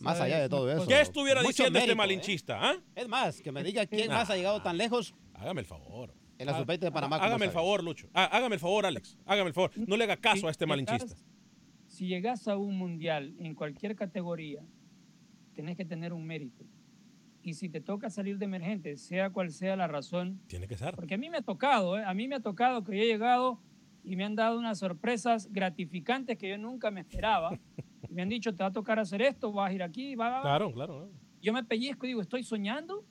Speaker 4: Más allá de todo eso.
Speaker 1: ¿Qué estuviera diciendo este malinchista?
Speaker 4: ¿eh? ¿ah? Es más, que me diga quién más ha llegado tan lejos.
Speaker 1: Hágame el favor.
Speaker 4: En la sub de Panamá.
Speaker 1: Hágame el favor, Lucho. Hágame el favor, Alex. Hágame el favor. No le haga caso a este malinchista.
Speaker 2: Si llegas a un mundial en cualquier categoría, tenés que tener un mérito. Y si te toca salir de emergente, sea cual sea la razón.
Speaker 1: Tiene que ser.
Speaker 2: Porque a mí me ha tocado, ¿eh? a mí me ha tocado que yo he llegado y me han dado unas sorpresas gratificantes que yo nunca me esperaba. me han dicho, te va a tocar hacer esto, vas a ir aquí, va.
Speaker 1: Claro, claro.
Speaker 2: Yo me pellizco y digo, estoy soñando.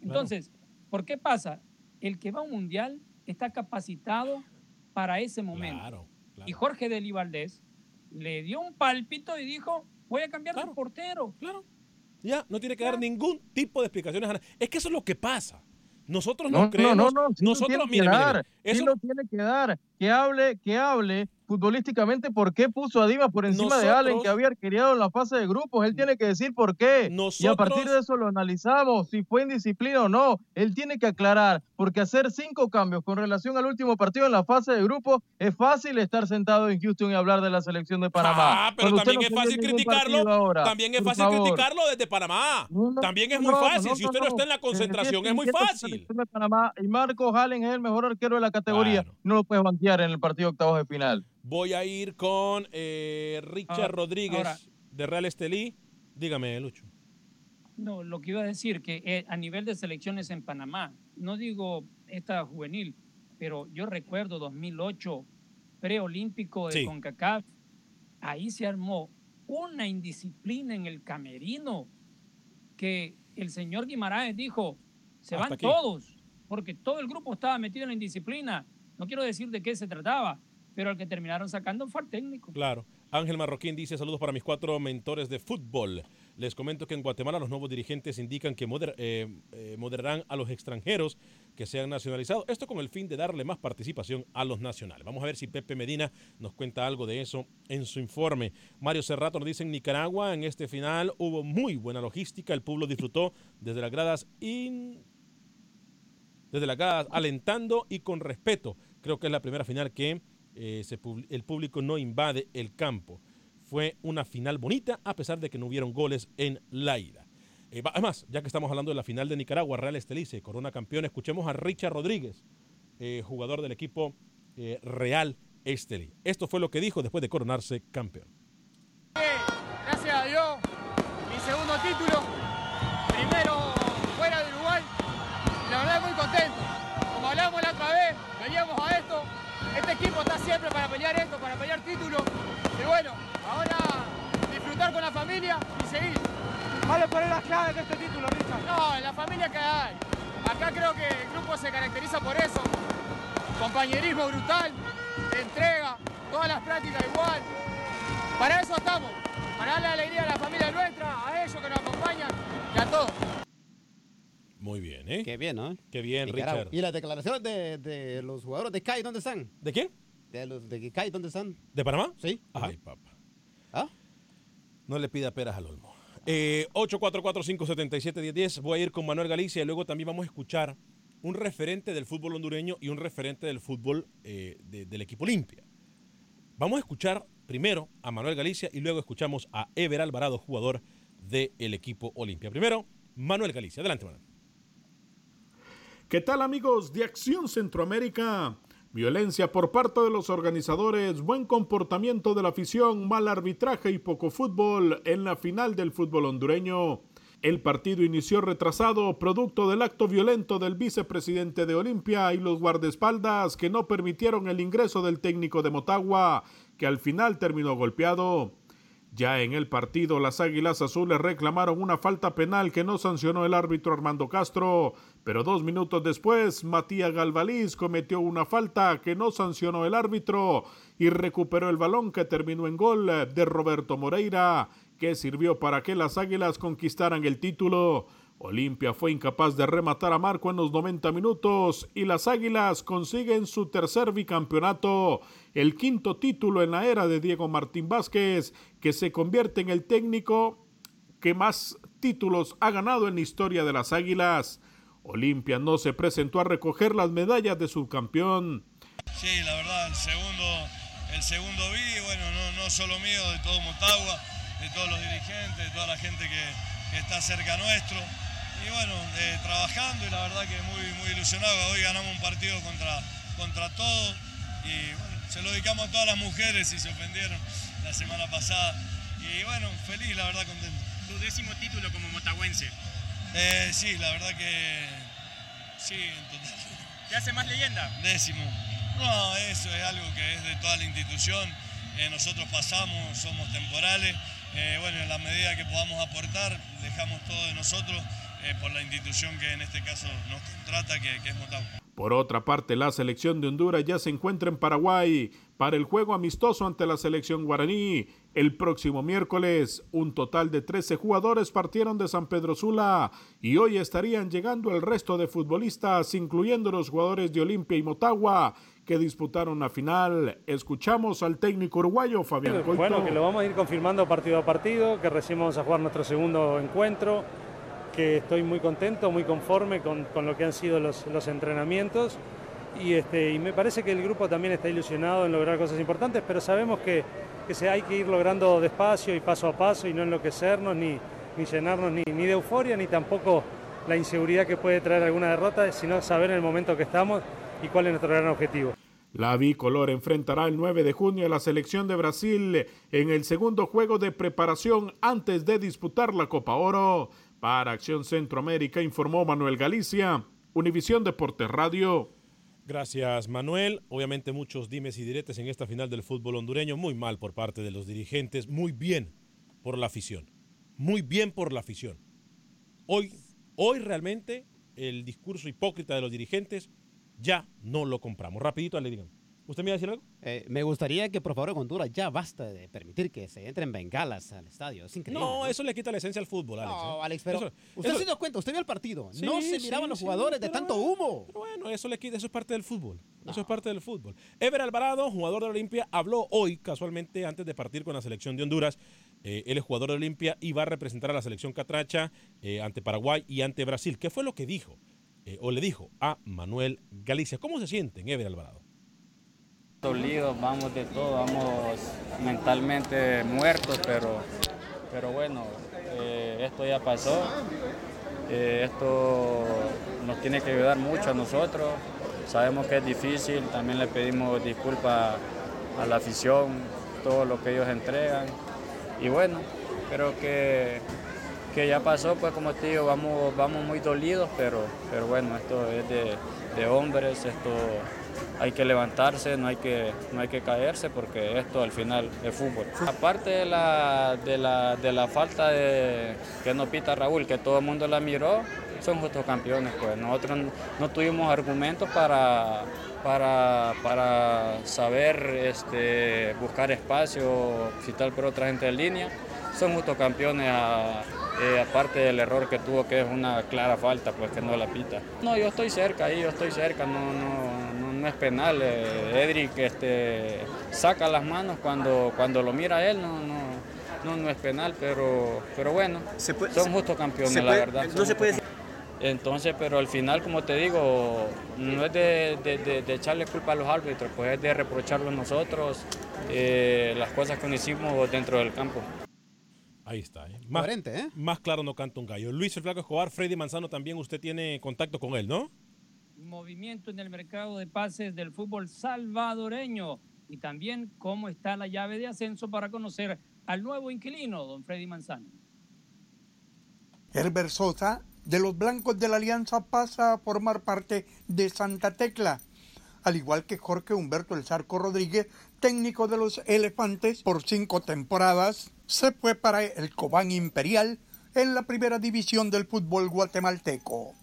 Speaker 2: Entonces, ¿por qué pasa? El que va a un mundial está capacitado para ese momento. Y Jorge Deli Valdés le dio un palpito y dijo, voy a cambiar de portero.
Speaker 1: Claro. Ya, no tiene que dar ningún tipo de explicaciones. Es que eso es lo que pasa. Nosotros no, creemos. No, no, no. Nosotros,
Speaker 3: mire, eso lo tiene que dar. Que hable, que hable futbolísticamente por qué puso a Dimas por encima de Allen, que había arqueado en la fase de grupos. Él tiene que decir por qué. y a partir de eso lo analizamos, si fue indisciplina o no. Él tiene que aclarar, porque hacer cinco cambios con relación al último partido en la fase de grupos es fácil estar sentado en Houston y hablar de la selección de Panamá.
Speaker 1: Ah, pero también es fácil criticarlo. también es fácil criticarlo desde Panamá. también es muy fácil. si usted no está en la concentración, es muy fácil.
Speaker 3: y Marco Allen es el mejor arquero de la categoría. No lo puedes banquear en el partido octavos de final.
Speaker 1: Voy a ir con eh, Richard Rodríguez de Real Estelí. Dígame, Lucho.
Speaker 2: No, lo que iba a decir, que eh, a nivel de selecciones en Panamá, no digo esta juvenil, pero yo recuerdo 2008, preolímpico de CONCACAF, ahí se armó una indisciplina en el camerino que el señor Guimaraes dijo, se van todos, porque todo el grupo estaba metido en la indisciplina. No quiero decir de qué se trataba, pero el que terminaron sacando fue el técnico.
Speaker 1: Claro. Ángel Marroquín dice saludos para mis cuatro mentores de fútbol. Les comento que en Guatemala los nuevos dirigentes indican que eh, eh, moderarán a los extranjeros que sean nacionalizados. Esto con el fin de darle más participación a los nacionales. Vamos a ver si Pepe Medina nos cuenta algo de eso en su informe. Mario Cerrato nos dice en Nicaragua en este final hubo muy buena logística. El pueblo disfrutó desde las gradas desde las gradas alentando y con respeto. Creo que es la primera final que eh, el público no invade el campo. Fue una final bonita a pesar de que no hubieron goles en la ida. Eh, además, ya que estamos hablando de la final de Nicaragua, Real Estelice, Corona Campeón, escuchemos a Richard Rodríguez, eh, jugador del equipo Real Estelí. Esto fue lo que dijo después de coronarse campeón.
Speaker 13: Gracias a Dios, mi segundo título, este equipo está siempre para pelear esto, para pelear títulos. Y bueno, ahora disfrutar con la familia y seguir.
Speaker 14: ¿Vale poner las claves de este título, Richard?
Speaker 13: No, en la familia que hay. Acá creo que el grupo se caracteriza por eso. Compañerismo brutal, entrega, todas las prácticas igual. Para eso estamos, para darle alegría a la familia nuestra, a ellos que nos acompañan y a todos.
Speaker 1: Muy bien, ¿eh?
Speaker 4: Qué bien, ¿no?
Speaker 1: Qué bien, Richard.
Speaker 4: ¿Y las declaraciones de, de, los jugadores de CAI dónde están?
Speaker 1: ¿De quién?
Speaker 4: De los de CAI dónde están?
Speaker 1: ¿De Panamá?
Speaker 4: Sí.
Speaker 1: Ay, papá.
Speaker 4: ¿Ah?
Speaker 1: No le pida peras al olmo. Eh, 844-577-1010. Voy a ir con Manuel Galicia y luego también vamos a escuchar un referente del fútbol hondureño y un referente del fútbol eh, del equipo Olimpia. Vamos a escuchar primero a Manuel Galicia y luego escuchamos a Ever Alvarado, jugador del equipo Olimpia. Primero, Manuel Galicia. Adelante, Manuel.
Speaker 15: ¿Qué tal amigos de Acción Centroamérica? Violencia por parte de los organizadores, buen comportamiento de la afición, mal arbitraje y poco fútbol en la final del fútbol hondureño. El partido inició retrasado, producto del acto violento del vicepresidente de Olimpia y los guardaespaldas que no permitieron el ingreso del técnico de Motagua, que al final terminó golpeado. Ya en el partido, las Águilas Azules reclamaron una falta penal que no sancionó el árbitro Armando Castro, pero dos minutos después, Matías Galvaliz cometió una falta que no sancionó el árbitro y recuperó el balón que terminó en gol de Roberto Moreira, que sirvió para que las Águilas conquistaran el título. Olimpia fue incapaz de rematar a Marco en los 90 minutos y las Águilas consiguen su tercer bicampeonato, el quinto título en la era de Diego Martín Vázquez, que se convierte en el técnico que más títulos ha ganado en la historia de las Águilas. Olimpia no se presentó a recoger las medallas de subcampeón.
Speaker 16: Sí, la verdad, el segundo, el segundo vi, bueno, no, solo mío, de todo Motagua, de todos los dirigentes, de toda la gente que, que está cerca nuestro y bueno, eh, trabajando y la verdad que muy, muy ilusionado. Hoy ganamos un partido contra, contra todos y bueno, se lo dedicamos a todas las mujeres y se ofendieron la semana pasada. Y bueno, feliz, la verdad contento.
Speaker 17: Tu décimo título como motahuense.
Speaker 16: Eh, sí, la verdad que sí, en total.
Speaker 17: ¿Te hace más leyenda?
Speaker 16: Décimo. No, eso es algo que es de toda la institución. Eh, nosotros pasamos, somos temporales. bueno, en la medida que podamos aportar, dejamos todo de nosotros eh, por la institución que en este caso nos contrata, que, es Motagua.
Speaker 15: Por otra parte, la selección de Honduras ya se encuentra en Paraguay para el juego amistoso ante la selección guaraní. El próximo miércoles, un total de 13 jugadores partieron de San Pedro Sula y hoy estarían llegando el resto de futbolistas, incluyendo los jugadores de Olimpia y Motagua, que disputaron la final. Escuchamos al técnico uruguayo Fabián Coito.
Speaker 18: Bueno, que lo vamos a ir confirmando partido a partido, que recién vamos a jugar nuestro segundo encuentro que estoy muy contento, muy conforme con, lo que han sido los, entrenamientos y, este, y me parece que el grupo también está ilusionado en lograr cosas importantes, pero sabemos que, se hay que ir logrando despacio y paso a paso y no enloquecernos ni, ni llenarnos ni, ni de euforia ni tampoco la inseguridad que puede traer alguna derrota, sino saber en el momento que estamos y cuál es nuestro gran objetivo.
Speaker 15: La bicolor enfrentará el 9 de junio a la selección de Brasil en el segundo juego de preparación antes de disputar la Copa Oro. Para Acción Centroamérica informó Manuel Galicia, Univisión Deportes Radio.
Speaker 1: Gracias, Manuel. Obviamente muchos dimes y diretes en esta final del fútbol hondureño. Muy mal por parte de los dirigentes, muy bien por la afición. Muy bien por la afición. Hoy, hoy realmente el discurso hipócrita de los dirigentes ya no lo compramos. Rapidito, le digan. ¿Usted me iba a decir algo?
Speaker 4: Eh, me gustaría que por favor Honduras ya basta de permitir que se entren bengalas al estadio. Es increíble.
Speaker 1: No, eso le quita la esencia al fútbol, Alex.
Speaker 4: No,
Speaker 1: ¿eh?
Speaker 4: Alex, pero
Speaker 1: Eso-
Speaker 4: usted
Speaker 1: eso-
Speaker 4: se dio cuenta, usted vio el partido.
Speaker 1: Sí,
Speaker 4: no se
Speaker 1: sí,
Speaker 4: miraban los
Speaker 1: sí,
Speaker 4: jugadores de tanto humo.
Speaker 1: Pero bueno, eso le quita, eso es parte del fútbol. Eso es parte del fútbol. Ever Alvarado, jugador de Olimpia, habló hoy, casualmente, antes de partir con la selección de Honduras. Eh, él es jugador de Olimpia y va a representar a la selección catracha eh, ante Paraguay y ante Brasil. ¿Qué fue lo que dijo? O le dijo a Manuel Galicia. ¿Cómo se sienten, Ever Alvarado?
Speaker 19: Dolidos, vamos de todo, vamos mentalmente muertos, pero, pero bueno, eh, esto ya pasó. Eh, esto nos tiene que ayudar mucho a nosotros. Sabemos que es difícil, también le pedimos disculpas a la afición, todo lo que ellos entregan. Y bueno, creo que, que ya pasó, pues como te digo, vamos, vamos muy dolidos, pero, pero bueno, esto es de, de hombres, esto hay que levantarse, no hay que, no hay que caerse porque esto al final es fútbol. Aparte de la, de la, de la falta que no pita Raúl, que todo el mundo la miró, son justos campeones. Pues nosotros no tuvimos argumentos para, para, para saber este, buscar espacio, citar por otra gente en línea. Son justos campeones a- eh, aparte del error que tuvo, que es una clara falta, pues que no la pita. No, yo estoy cerca ahí, yo estoy cerca, no, no, no, no es penal. Eh, Edric este, saca las manos cuando, cuando lo mira él, no, no, no, no es penal, pero, pero bueno, son justos campeones,
Speaker 20: se
Speaker 19: la
Speaker 20: puede-
Speaker 19: verdad.
Speaker 20: no se puede
Speaker 19: entonces, pero al final, como te digo, no es de, de- de- de echarle culpa a los árbitros, pues es de reprocharlo a nosotros eh, las cosas que no hicimos dentro del campo.
Speaker 1: Ahí está. ¿eh? Más, más claro no canta un gallo. Luis el Flaco Escobar, Freddy Manzano también usted tiene contacto con él, ¿no?
Speaker 2: Movimiento en el mercado de pases del fútbol salvadoreño y también cómo está la llave de ascenso para conocer al nuevo inquilino, don Freddy Manzano.
Speaker 21: Herbert Sosa, de los Blancos de la Alianza, pasa a formar parte de Santa Tecla, al igual que Jorge Humberto El Zarco Rodríguez, técnico de los Elefantes por cinco temporadas, se fue para el Cobán Imperial en la primera división del fútbol guatemalteco.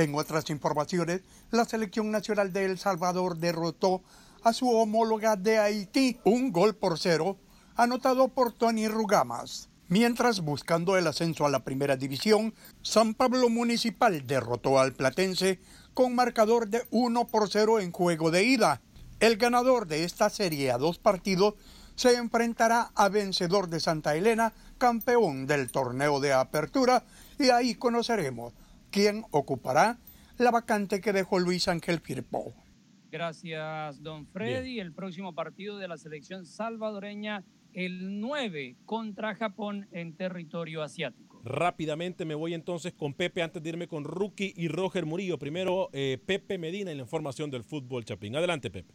Speaker 21: En otras informaciones, la selección nacional de El Salvador derrotó a su homóloga de Haití un gol por cero, anotado por Tony Rugamas. Mientras, buscando el ascenso a la primera división, San Pablo Municipal derrotó al Platense con marcador de 1 por 0 en juego de ida. El ganador de esta serie a dos partidos se enfrentará a vencedor de Santa Elena, campeón del torneo de apertura, y ahí conoceremos quién ocupará la vacante que dejó Luis Ángel Firpo.
Speaker 2: Gracias, don Freddy. El próximo partido de la selección salvadoreña, el 9 contra Japón en territorio asiático.
Speaker 1: Rápidamente me voy entonces con Pepe antes de irme con Rookie y Roger Murillo. Primero, eh, Pepe Medina en la información del fútbol Chapín. Adelante, Pepe.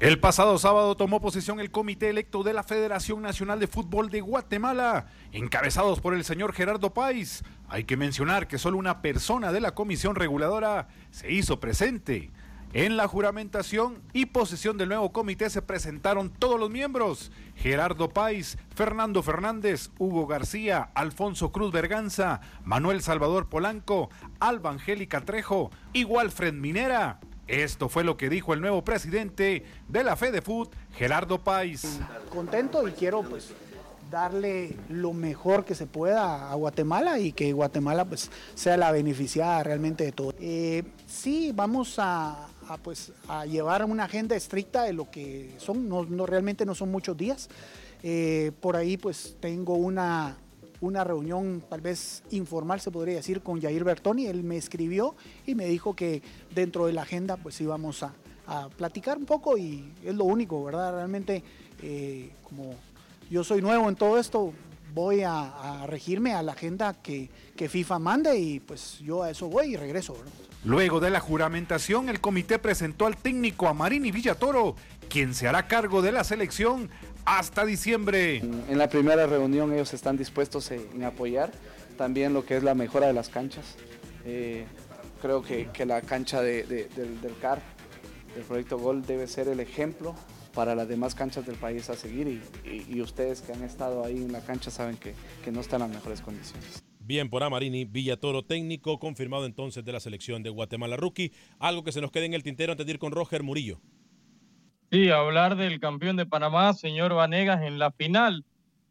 Speaker 22: El pasado sábado tomó posesión el comité electo de la Federación Nacional de Fútbol de Guatemala, encabezados por el señor Gerardo Páez. Hay que mencionar que solo una persona de la comisión reguladora se hizo presente. En la juramentación y posesión del nuevo comité se presentaron todos los miembros. Gerardo Páez, Fernando Fernández, Hugo García, Alfonso Cruz Berganza, Manuel Salvador Polanco, Alba Angélica Trejo y Walfred Minera. Esto fue lo que dijo el nuevo presidente de la FedeFood, Gerardo Páez.
Speaker 23: contento y quiero pues darle lo mejor que se pueda a Guatemala y que Guatemala pues sea la beneficiada realmente de todo. Eh, sí, vamos a, pues a llevar una agenda estricta de lo que son, no- realmente no son muchos días. Eh, por ahí pues tengo una, una reunión tal vez informal se podría decir con Jair Bertoni, él me escribió y me dijo que dentro de la agenda pues íbamos a, a platicar un poco y es lo único, ¿verdad? Realmente eh, como yo soy nuevo en todo esto, voy a, regirme a la agenda que, que FIFA mande y pues yo a eso voy y regreso.
Speaker 22: Luego de la juramentación, el comité presentó al técnico Amarini Villatoro, quien se hará cargo de la selección hasta diciembre.
Speaker 24: En la primera reunión ellos están dispuestos en apoyar también lo que es la mejora de las canchas. Eh, creo que, que la cancha de- de- del, del CAR, del proyecto Gol, debe ser el ejemplo para las demás canchas del país a seguir y, y- y ustedes que han estado ahí en la cancha saben que, que no están en las mejores condiciones.
Speaker 1: Bien por Amarini, Villatoro técnico, confirmado entonces de la selección de Guatemala Rookie. Algo que se nos quede en el tintero antes de ir con Roger Murillo.
Speaker 3: Sí, hablar del campeón de Panamá, señor Vanegas, en la final.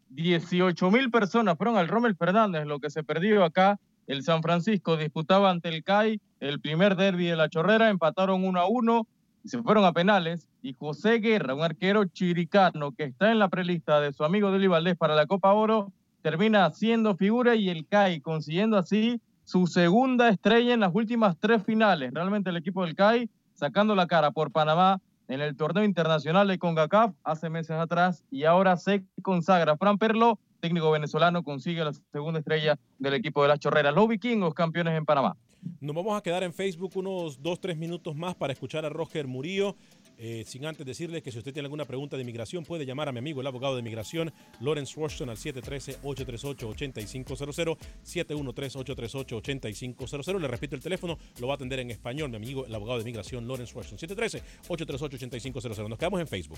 Speaker 3: 18 mil personas fueron al Rommel Fernández, lo que se perdió acá. El San Francisco disputaba ante el CAI el primer derby de la Chorrera, empataron 1 a 1 y se fueron a penales. Y José Guerra, un arquero chiricano que está en la prelista de su amigo Deli Valdés para la Copa Oro, termina haciendo figura y el CAI consiguiendo así su segunda estrella en las últimas tres finales. Realmente el equipo del CAI sacando la cara por Panamá en el torneo internacional de CONCACAF hace meses atrás y ahora se consagra. Fran Perlo, técnico venezolano, consigue la segunda estrella del equipo de las Chorreras. Los vikingos campeones en Panamá.
Speaker 1: Nos vamos a quedar en Facebook unos dos, tres minutos más para escuchar a Roger Murillo. Eh, sin antes decirle que si usted tiene alguna pregunta de inmigración, puede llamar a mi amigo, el abogado de inmigración, Lawrence Washington, al 713-838-8500, 713-838-8500. Le repito el teléfono, lo va a atender en español, mi amigo, el abogado de inmigración, Lawrence Washington, 713-838-8500. Nos quedamos en Facebook.